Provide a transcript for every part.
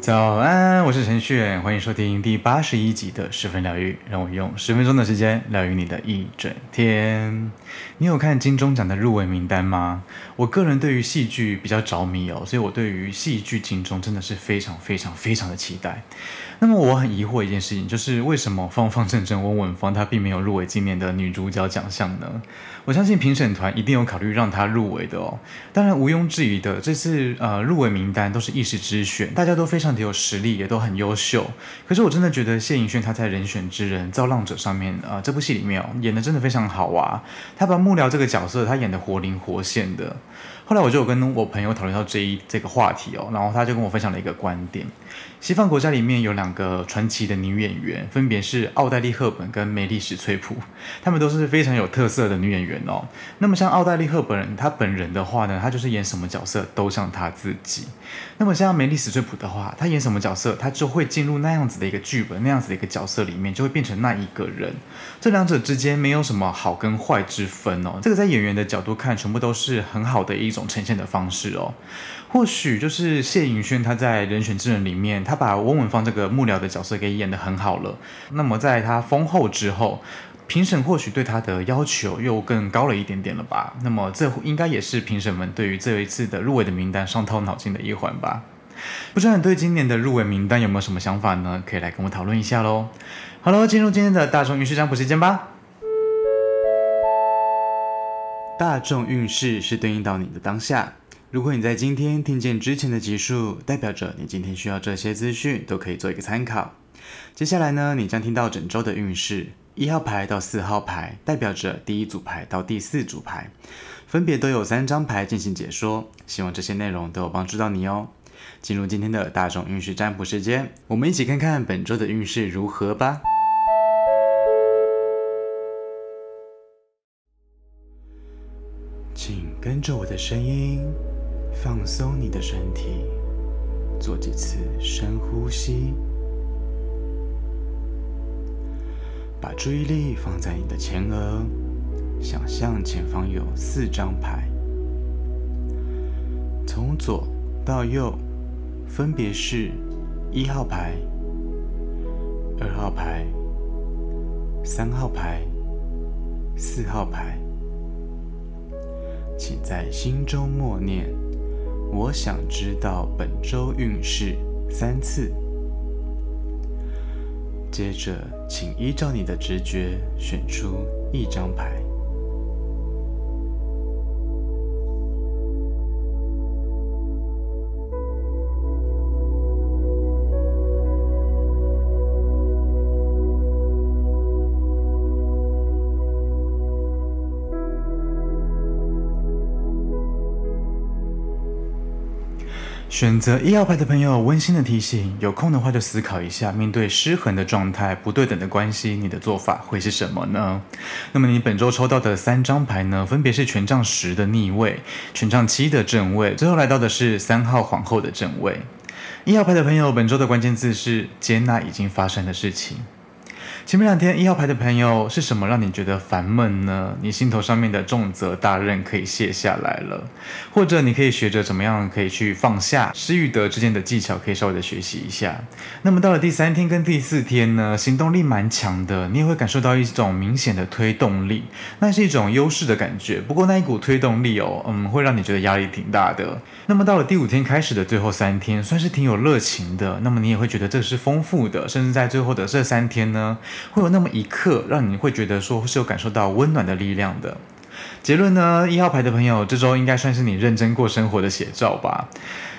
早安，我是陈旭，欢迎收听第八十一集的十分疗愈，让我用十分钟的时间疗愈你的一整天。你有看金钟奖的入围名单吗？我个人对于戏剧比较着迷哦，所以我对于戏剧金钟真的是非常非常非常的期待。那么我很疑惑一件事情，就是为什么方方正正温文芳她并没有入围今年的女主角奖项呢？我相信评审团一定有考虑让她入围的哦。当然毋庸置疑的，这次呃入围名单都是一时之选，大家都非常的有实力，也都很优秀。可是我真的觉得谢颖萱她在《人选之人造浪者》上面啊、这部戏里面哦演的真的非常好啊，她把幕僚这个角色她演的活灵活现的。后来我就跟我朋友讨论到这一这个话题哦，然后他就跟我分享了一个观点。西方国家里面有两个传奇的女演员，分别是奥黛丽·赫本跟梅丽史翠普，她们都是非常有特色的女演员哦。那么像奥黛丽·赫本，她本人的话呢，她就是演什么角色都像她自己。那么像梅丽史翠普的话，她演什么角色，他就会进入那样子的一个剧本，那样子的一个角色里面，就会变成那一个人。这两者之间没有什么好跟坏之分哦。这个在演员的角度看，全部都是很好的一种呈现的方式哦。或许就是谢盈萱他在《人选之人》里面，他把温文芳这个幕僚的角色给演得很好了。那么在他封后之后，评审或许对他的要求又更高了一点点了吧？那么这应该也是评审们对于这一次的入围的名单伤透脑筋的一环吧？不知道你对今年的入围名单有没有什么想法呢？可以来跟我讨论一下喽。好喽，进入今天的大众运势占卜时间吧。大众运势是对应到你的当下。如果你在今天听见之前的集数，代表着你今天需要这些资讯，都可以做一个参考。接下来呢，你将听到整周的运势，一号牌到四号牌，代表着第一组牌到第四组牌，分别都有三张牌进行解说。希望这些内容都有帮助到你哦。进入今天的大众运势占卜时间，我们一起看看本周的运势如何吧。请跟着我的声音。放松你的身体，做几次深呼吸，把注意力放在你的前额，想象前方有四张牌，从左到右，分别是一号牌、二号牌、三号牌、四号牌，请在心中默念。我想知道本周运势三次。接着，请依照你的直觉选出一张牌。选择一号牌的朋友，温馨的提醒：有空的话就思考一下，面对失衡的状态、不对等的关系，你的做法会是什么呢？那么你本周抽到的三张牌呢，分别是权杖十的逆位、权杖七的正位，最后来到的是三号皇后的正位。一号牌的朋友，本周的关键字是接纳已经发生的事情。前面两天一号牌的朋友是什么让你觉得烦闷呢？你心头上面的重责大任可以卸下来了，或者你可以学着怎么样可以去放下失与得之间的技巧，可以稍微的学习一下。那么到了第三天跟第四天呢，行动力蛮强的，你也会感受到一种明显的推动力，那是一种优势的感觉。不过那一股推动力哦，嗯，会让你觉得压力挺大的。那么到了第五天开始的最后三天，算是挺有热情的。那么你也会觉得这是丰富的，甚至在最后的这三天呢。会有那么一刻，让你会觉得说是有感受到温暖的力量的。结论呢，一号牌的朋友，这周应该算是你认真过生活的写照吧，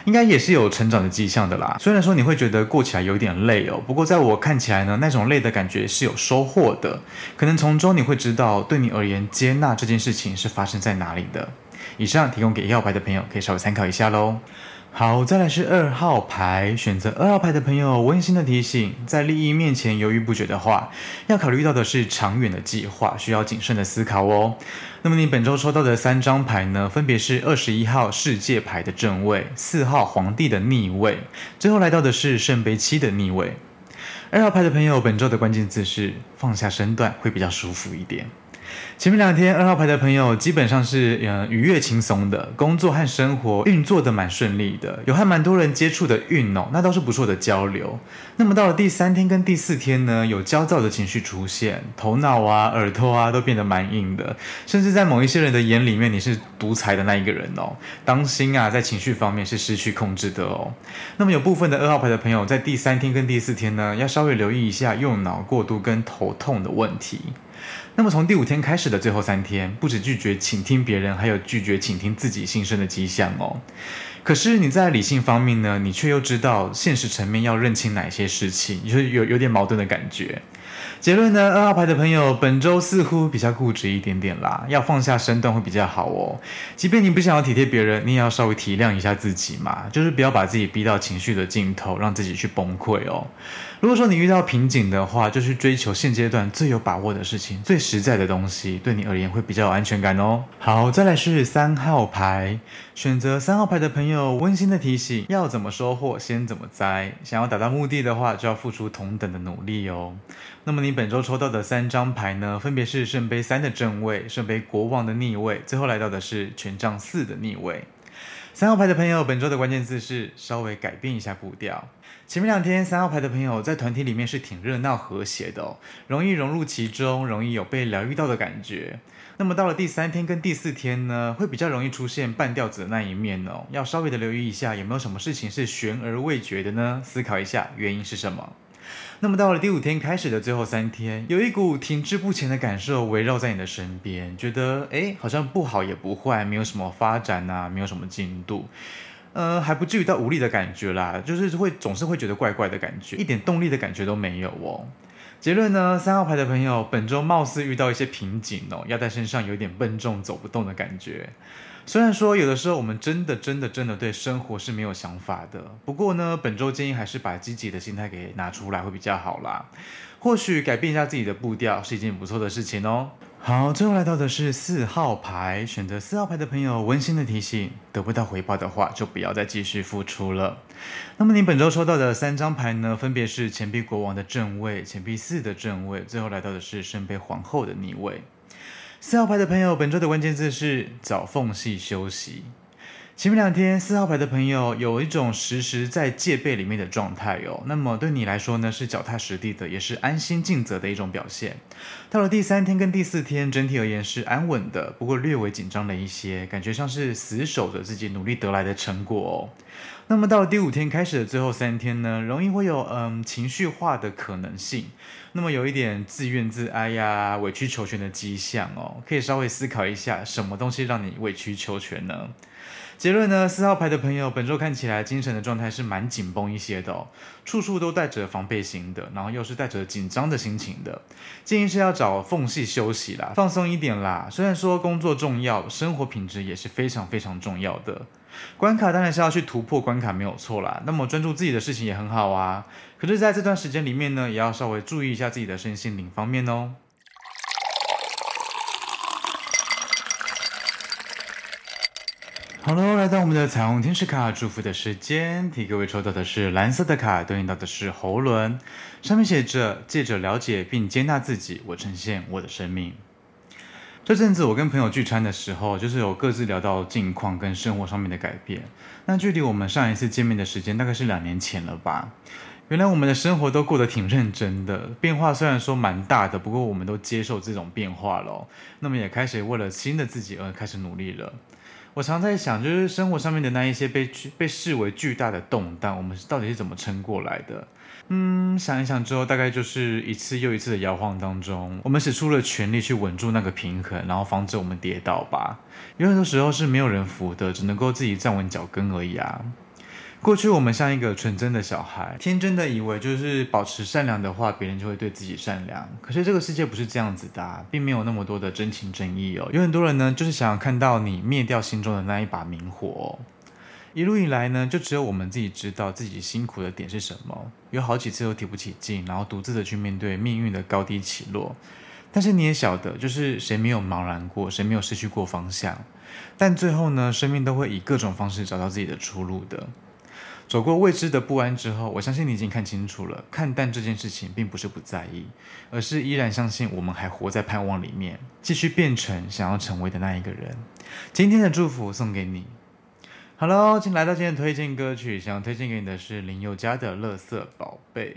应该也是有成长的迹象的啦。虽然说你会觉得过起来有点累哦，不过在我看起来呢，那种累的感觉是有收获的。可能从中你会知道，对你而言，接纳这件事情是发生在哪里的。以上提供给一号牌的朋友，可以稍微参考一下喽。好，再来是二号牌。选择二号牌的朋友，温馨的提醒：在利益面前犹豫不决的话，要考虑到的是长远的计划，需要谨慎的思考哦。那么你本周抽到的三张牌呢，分别是二十一号世界牌的正位，四号皇帝的逆位，最后来到的是圣杯七的逆位。二号牌的朋友，本周的关键字是放下身段会比较舒服一点。前面两天二号牌的朋友基本上是嗯愉悦轻松的，工作和生活运作的蛮顺利的，有和蛮多人接触的运哦，那都是不错的交流。那么到了第三天跟第四天呢，有焦躁的情绪出现，头脑啊、耳朵啊都变得蛮硬的，甚至在某一些人的眼里面，你是独裁的那一个人哦。当心啊，在情绪方面是失去控制的哦。那么有部分的二号牌的朋友在第三天跟第四天呢，要稍微留意一下用脑过度跟头痛的问题。那么从第五天开始的最后三天，不止拒绝倾听别人，还有拒绝倾听自己心声的迹象哦。可是你在理性方面呢，你却又知道现实层面要认清哪些事情，就有有点矛盾的感觉。结论呢，二号牌的朋友本周似乎比较固执一点点啦，要放下身段会比较好哦。即便你不想要体贴别人，你也要稍微体谅一下自己嘛，就是不要把自己逼到情绪的尽头，让自己去崩溃哦。如果说你遇到瓶颈的话，就去追求现阶段最有把握的事情，最实在的东西，对你而言会比较有安全感哦。好，再来是三号牌，选择三号牌的朋友，温馨的提醒：要怎么收获，先怎么栽。想要达到目的的话，就要付出同等的努力哦。那么你本周抽到的三张牌呢，分别是圣杯三的正位、圣杯国王的逆位，最后来到的是权杖四的逆位。三号牌的朋友，本周的关键字是稍微改变一下步调。前面两天，三号牌的朋友在团体里面是挺热闹和谐的哦，容易融入其中，容易有被疗愈到的感觉。那么到了第三天跟第四天呢，会比较容易出现半吊子的那一面哦，要稍微的留意一下，有没有什么事情是悬而未决的呢？思考一下原因是什么。那么到了第五天开始的最后三天，有一股停滞不前的感受围绕在你的身边，觉得诶，好像不好也不坏，没有什么发展啊，没有什么进度，呃，还不至于到无力的感觉啦，就是会总是会觉得怪怪的感觉，一点动力的感觉都没有哦。结论呢，三号牌的朋友本周貌似遇到一些瓶颈哦，压在身上有点笨重，走不动的感觉。虽然说有的时候我们真的真的真的对生活是没有想法的，不过呢，本周建议还是把积极的心态给拿出来会比较好啦。或许改变一下自己的步调是一件不错的事情哦。好，最后来到的是四号牌，选择四号牌的朋友，温馨的提醒：得不到回报的话，就不要再继续付出了。那么你本周抽到的三张牌呢，分别是钱币国王的正位、钱币四的正位，最后来到的是圣杯皇后的逆位。四号牌的朋友，本周的关键字是找缝隙休息。前面两天，四号牌的朋友有一种时时在戒备里面的状态哦。那么对你来说呢，是脚踏实地的，也是安心尽责的一种表现。到了第三天跟第四天，整体而言是安稳的，不过略微紧张了一些，感觉像是死守着自己努力得来的成果哦。那么到了第五天开始的最后三天呢，容易会有嗯情绪化的可能性。那么有一点自怨自哀呀、委曲求全的迹象哦，可以稍微思考一下，什么东西让你委曲求全呢？结论呢，四号牌的朋友本周看起来精神的状态是蛮紧绷一些的哦，处处都带着防备心的，然后又是带着紧张的心情的。建议是要找缝隙休息啦，放松一点啦。虽然说工作重要，生活品质也是非常非常重要的。关卡当然是要去突破关卡没有错啦，那么专注自己的事情也很好啊。可是在这段时间里面呢，也要稍微注意一下自己的身心灵方面哦。好喽，来到我们的彩虹天使卡祝福的时间，替各位抽到的是蓝色的卡，对应到的是喉轮，上面写着：借着了解并接纳自己，我呈现我的生命。这阵子我跟朋友聚餐的时候，就是有各自聊到近况跟生活上面的改变。那距离我们上一次见面的时间大概是两年前了吧？原来我们的生活都过得挺认真的，变化虽然说蛮大的，不过我们都接受这种变化了，那么也开始为了新的自己而开始努力了。我常在想，就是生活上面的那一些被被视为巨大的动荡，我们到底是怎么撑过来的？嗯，想一想之后，大概就是一次又一次的摇晃当中，我们使出了全力去稳住那个平衡，然后防止我们跌倒吧。有很多时候是没有人扶的，只能够自己站稳脚跟而已啊。过去我们像一个纯真的小孩，天真的以为就是保持善良的话，别人就会对自己善良。可是这个世界不是这样子的啊，并没有那么多的真情真意哦。有很多人呢，就是想要看到你灭掉心中的那一把明火哦。一路以来呢，就只有我们自己知道自己辛苦的点是什么。有好几次都提不起劲，然后独自的去面对命运的高低起落。但是你也晓得，就是谁没有茫然过，谁没有失去过方向。但最后呢，生命都会以各种方式找到自己的出路的。走过未知的不安之后，我相信你已经看清楚了，看淡这件事情并不是不在意，而是依然相信我们还活在盼望里面，继续变成想要成为的那一个人。今天的祝福送给你。Hello，请来到今天推荐歌曲，想要推荐给你的是林宥嘉的《乐色宝贝》。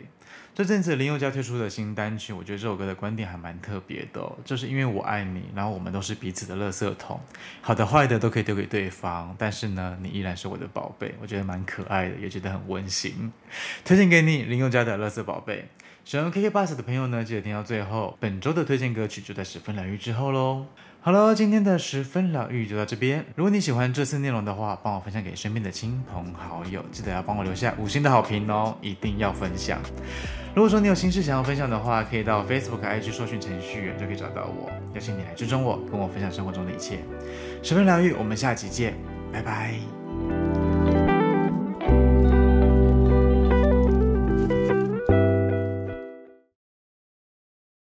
这阵子林宥嘉推出的新单曲，我觉得这首歌的观点还蛮特别的，就是因为我爱你，然后我们都是彼此的垃圾桶，好的坏的都可以丢给对方，但是呢，你依然是我的宝贝，我觉得蛮可爱的，也觉得很温馨，推荐给你林宥嘉的《垃圾宝贝》。喜欢 KKBOX 的朋友呢，记得听到最后，本周的推荐歌曲就在十分疗愈之后喽。好了，今天的十分疗愈就到这边。如果你喜欢这次内容的话，帮我分享给身边的亲朋好友，记得要帮我留下五星的好评哦，一定要分享。如果说你有心事想要分享的话，可以到 Facebook、IG 搜寻程序员就可以找到我，邀请你来追踪我，跟我分享生活中的一切。十分疗愈，我们下期见，拜拜。